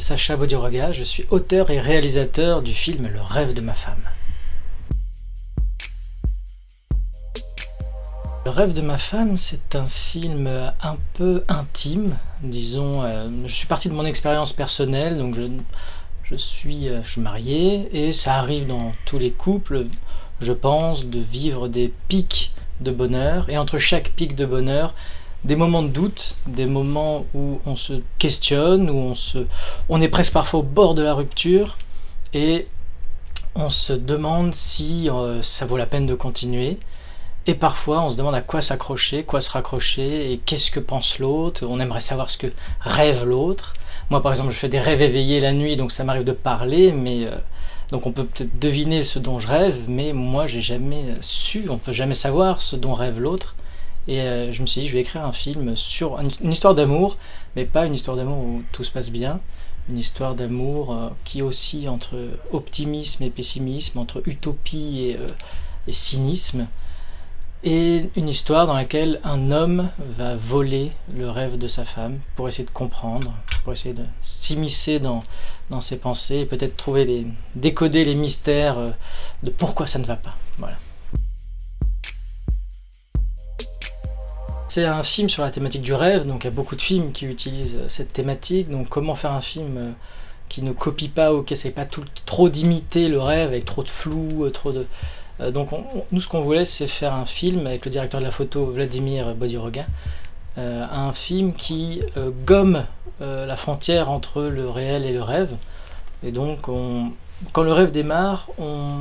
Sacha Bodiroga, je suis auteur et réalisateur du film Le rêve de ma femme. Le rêve de ma femme, c'est un film un peu intime, disons. euh, je suis parti de mon expérience personnelle, donc je, je suis, euh, je suis marié et ça arrive dans tous les couples, je pense, de vivre des pics de bonheur et entre chaque pic de bonheur, des moments de doute, des moments où on se questionne, où on se, on est presque parfois au bord de la rupture et on se demande si euh, ça vaut la peine de continuer. Et parfois, on se demande à quoi s'accrocher, quoi se raccrocher, et qu'est-ce que pense l'autre. On aimerait savoir ce que rêve l'autre. Moi, par exemple, je fais des rêves éveillés la nuit, donc ça m'arrive de parler, mais euh, donc on peut peut-être deviner ce dont je rêve, mais moi, j'ai jamais su, on peut jamais savoir ce dont rêve l'autre. Et euh, je me suis dit, je vais écrire un film sur une, histoire d'amour, mais pas une histoire d'amour où tout se passe bien, une histoire d'amour euh, qui oscille entre optimisme et pessimisme, entre utopie et, euh, et cynisme et une histoire dans laquelle un homme va voler le rêve de sa femme pour essayer de comprendre, pour essayer de s'immiscer dans, dans ses pensées et peut-être trouver les, décoder les mystères euh, de pourquoi ça ne va pas. Voilà. C'est un film sur la thématique du rêve, donc il y a beaucoup de films qui utilisent euh, cette thématique. Donc comment faire un film euh, qui ne copie pas ou qui essaie pas trop d'imiter le rêve avec trop de flou, euh, trop de, donc on- on- nous ce qu'on voulait c'est faire un film avec le directeur de la photo Vladimir Bodiroga, un film qui gomme la frontière entre le réel et le rêve. Et donc on- quand le rêve démarre, on,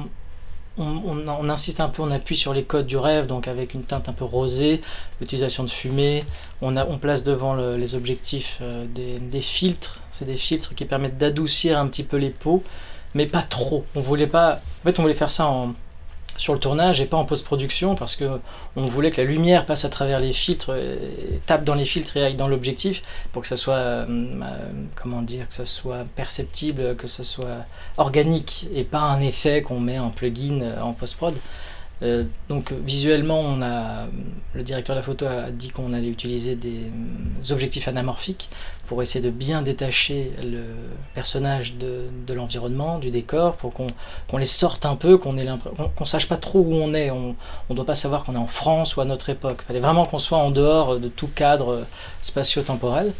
on, insiste un peu, on appuie sur les codes du rêve, donc avec une teinte un peu rosée, l'utilisation de fumée, on, place devant le- les objectifs euh, des, des filtres, c'est des filtres qui permettent d'adoucir un petit peu les peaux, mais pas trop. On voulait pas, en fait on voulait faire ça en, sur le tournage et pas en post-production parce que on voulait que la lumière passe à travers les filtres, tape dans les filtres et aille dans l'objectif pour que ça soit, euh, euh, comment dire, que ça soit perceptible, que ça soit organique et pas un effet qu'on met en plugin euh, en post-prod. Donc visuellement, on a, le directeur de la photo a dit qu'on allait utiliser des objectifs anamorphiques pour essayer de bien détacher le personnage de, l'environnement, du décor, pour qu'on les sorte un peu, qu'on qu'on sache pas trop où on est. On ne doit pas savoir qu'on est en France ou à notre époque. Il fallait vraiment qu'on soit en dehors de tout cadre spatio-temporel.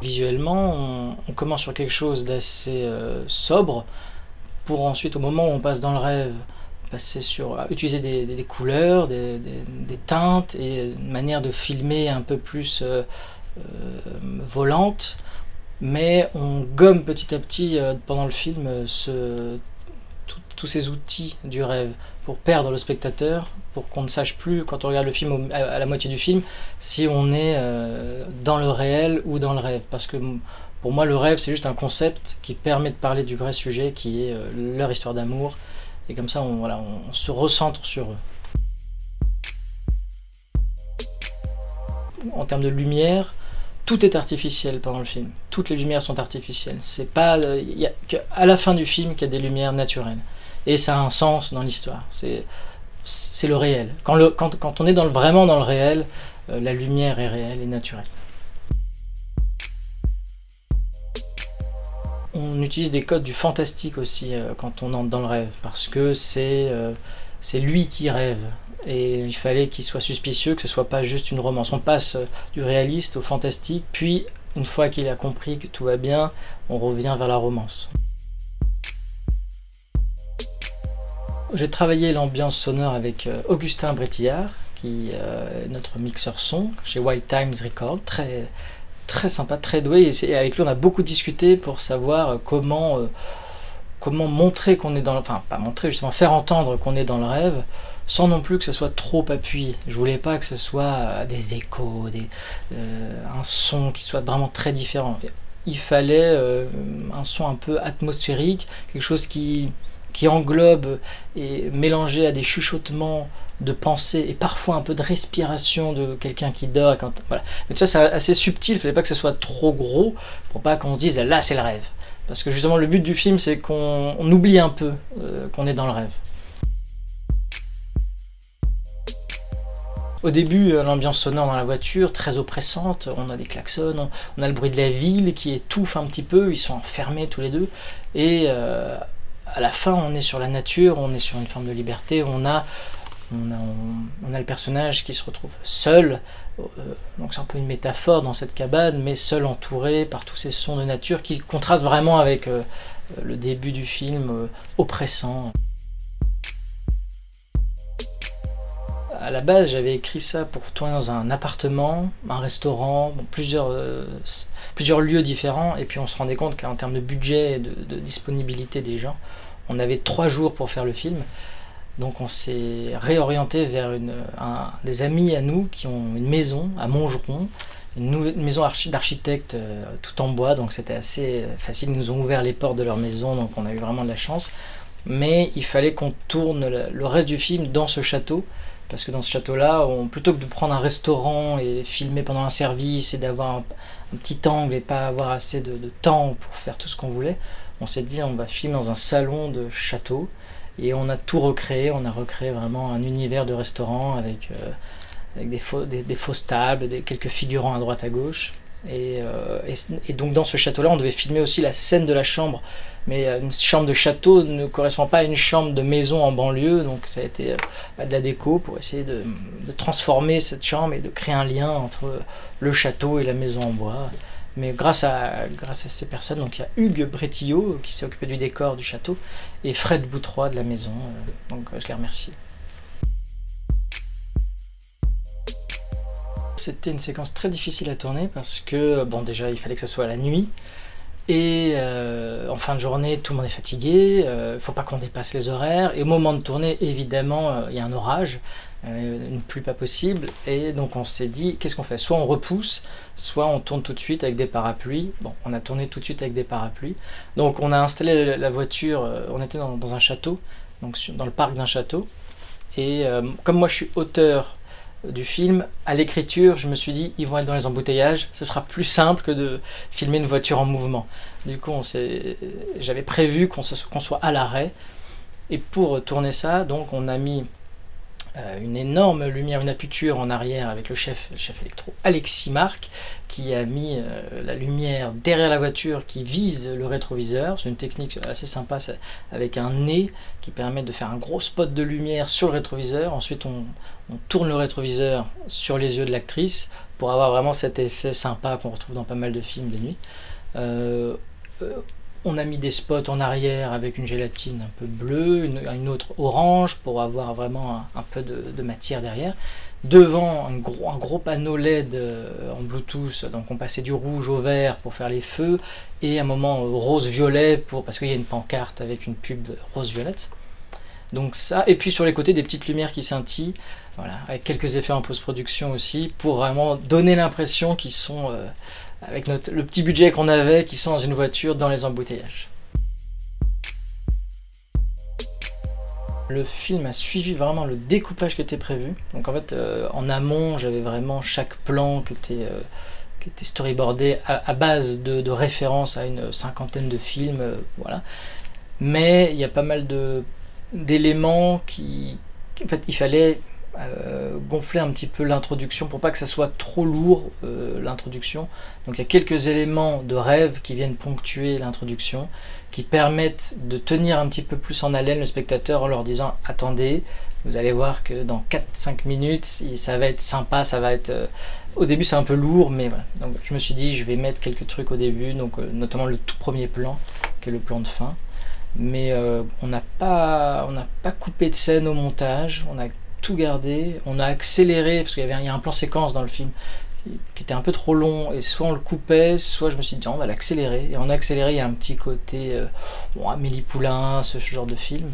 Visuellement, on, on commence sur quelque chose d'assez euh, sobre pour ensuite, au moment où on passe dans le rêve, passer sur utiliser des, couleurs, des, teintes et une manière de filmer un peu plus euh, euh, volante. Mais on gomme petit à petit euh, pendant le film tous ces outils du rêve pour perdre le spectateur, pour qu'on ne sache plus quand on regarde le film à, la moitié du film si on est dans le réel ou dans le rêve. Parce que pour moi, le rêve, c'est juste un concept qui permet de parler du vrai sujet, qui est leur histoire d'amour. Et comme ça, on, voilà, on, se recentre sur eux. En termes de lumière, tout est artificiel pendant le film. Toutes les lumières sont artificielles. C'est pas, il y a qu'à la fin du film qu'il y a des lumières naturelles. Et ça a un sens dans l'histoire. C'est, c'est le réel. Quand, le, quand, quand on est dans le, vraiment dans le réel, euh, la lumière est réelle et naturelle. On utilise des codes du fantastique aussi euh, quand on entre dans le rêve, parce que c'est euh, c'est lui qui rêve. Et il fallait qu'il soit suspicieux, que ce soit pas juste une romance. On passe euh, du réaliste au fantastique, puis une fois qu'il a compris que tout va bien, on revient vers la romance. J'ai travaillé l'ambiance sonore avec Augustin Brétillard, qui est notre mixeur son chez White Times Record, très très sympa, très doué. Et, avec lui, on a beaucoup discuté pour savoir euh, comment euh, comment montrer qu'on est dans, le- enfin pas montrer justement, faire entendre qu'on est dans le rêve, sans non plus que ce soit trop appuyé. Je voulais pas que ce soit euh, des échos, des, un son qui soit vraiment très différent. Il fallait un son un peu atmosphérique, quelque chose qui qui englobe et mélangé à des chuchotements de pensée et parfois un peu de respiration de quelqu'un qui dort. Quand, voilà. Mais tout ça, c'est assez subtil, il fallait pas que ce soit trop gros pour pas qu'on se dise là, c'est le rêve. Parce que justement, le but du film, c'est qu'on on oublie un peu euh, qu'on est dans le rêve. au début, l'ambiance sonore dans la voiture, très oppressante. On a des klaxons, on, a le bruit de la ville qui étouffe un petit peu. Ils sont enfermés tous les deux. Et à la fin, on est sur la nature, on est sur une forme de liberté. On a, on a, le personnage qui se retrouve seul. donc c'est un peu une métaphore dans cette cabane, mais seul entouré par tous ces sons de nature qui contrastent vraiment avec le début du film oppressant. à la base, j'avais écrit ça pour tourner dans un appartement, un restaurant, plusieurs, euh, plusieurs lieux différents. Et puis on se rendait compte qu'en termes de budget et de, disponibilité des gens, on avait trois jours pour faire le film. Donc on s'est réorienté vers des amis à nous qui ont une maison à Montgeron, une, nouvelle, maison d'architecte euh, tout en bois. Donc c'était assez facile. Ils nous ont ouvert les portes de leur maison, donc on a eu vraiment de la chance. Mais il fallait qu'on tourne le reste du film dans ce château parce que dans ce château-là, plutôt que de prendre un restaurant et filmer pendant un service et d'avoir un, petit angle et pas avoir assez de, temps pour faire tout ce qu'on voulait, on s'est dit on va filmer dans un salon de château. Et on a tout recréé, on a recréé vraiment un univers de restaurant avec, euh, des, fausses tables, quelques figurants à droite à gauche. Euh, et, donc dans ce château-là, on devait filmer aussi la scène de la chambre. Mais euh, une chambre de château ne correspond pas à une chambre de maison en banlieue, donc ça a été de la déco pour essayer de, transformer cette chambre et de créer un lien entre le château et la maison en bois. Mais grâce à, ces personnes, donc il y a Hugues Bretillot qui s'est occupé du décor du château et Fred Boutroy de la maison, donc je les remercie. C'était une séquence très difficile à tourner parce que, bon, déjà, il fallait que ça soit à la nuit. Et euh, en fin de journée, tout le monde est fatigué, il euh, ne faut pas qu'on dépasse les horaires. Et au moment de tourner, évidemment, euh, il y a un orage, une pluie pas possible. Et donc on s'est dit, qu'est-ce qu'on fait? Soit on repousse, soit on tourne tout de suite avec des parapluies. Bon, on a tourné tout de suite avec des parapluies. Donc on a installé la voiture, on était dans, dans un château, donc dans le parc d'un château. Et comme moi je suis auteur du film, à l'écriture, je me suis dit, ils vont être dans les embouteillages, ce sera plus simple que de filmer une voiture en mouvement. Du coup, j'avais prévu qu'on soit à l'arrêt. Et pour tourner ça, donc on a mis euh, une énorme lumière, une aputure en arrière avec le chef, le chef électro Alexis Marc, qui a mis euh, la lumière derrière la voiture qui vise le rétroviseur. C'est une technique assez sympa avec un nez qui permet de faire un gros spot de lumière sur le rétroviseur. Ensuite, on, tourne le rétroviseur sur les yeux de l'actrice pour avoir vraiment cet effet sympa qu'on retrouve dans pas mal de films de nuit. Euh, on a mis des spots en arrière avec une gélatine un peu bleue, une, autre orange pour avoir vraiment un, peu de, matière derrière. Devant, un gros, panneau LED euh, en Bluetooth, donc on passait du rouge au vert pour faire les feux, et un moment rose-violet pour, parce qu'il y a une pancarte avec une pub rose-violette. Donc ça, et puis sur les côtés des petites lumières qui scintillent, voilà, avec quelques effets en post-production aussi, pour vraiment donner l'impression qu'ils sont euh, avec notre, le petit budget qu'on avait, qui sont dans une voiture dans les embouteillages. Le film a suivi vraiment le découpage qui était prévu. Donc en fait, euh, en amont, j'avais vraiment chaque plan qui était, euh, qui était storyboardé à, base de, références à une cinquantaine de films. Euh, voilà. Mais il y a pas mal d'éléments qui... En fait, il fallait euh, gonfler un petit peu l'introduction pour pas que ça soit trop lourd euh, l'introduction. Donc il y a quelques éléments de rêve qui viennent ponctuer l'introduction, qui permettent de tenir un petit peu plus en haleine le spectateur en leur disant attendez, vous allez voir que dans 4-5 minutes ça va être sympa, ça va être... Euh, au début c'est un peu lourd mais voilà. Donc je me suis dit je vais mettre quelques trucs au début, donc notamment le tout premier plan qui est le plan de fin. Mais on n'a pas, on pas coupé de scène au montage, on a tout gardé. On a accéléré, parce qu'il y avait un plan séquence dans le film qui était un peu trop long, et soit on le coupait, soit je me suis dit, on va l'accélérer. Et a accéléré, il y a un petit côté euh, Amélie Poulain, ce genre de film.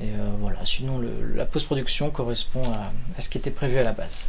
Et euh, voilà, sinon la post-production correspond à ce qui était prévu à la base.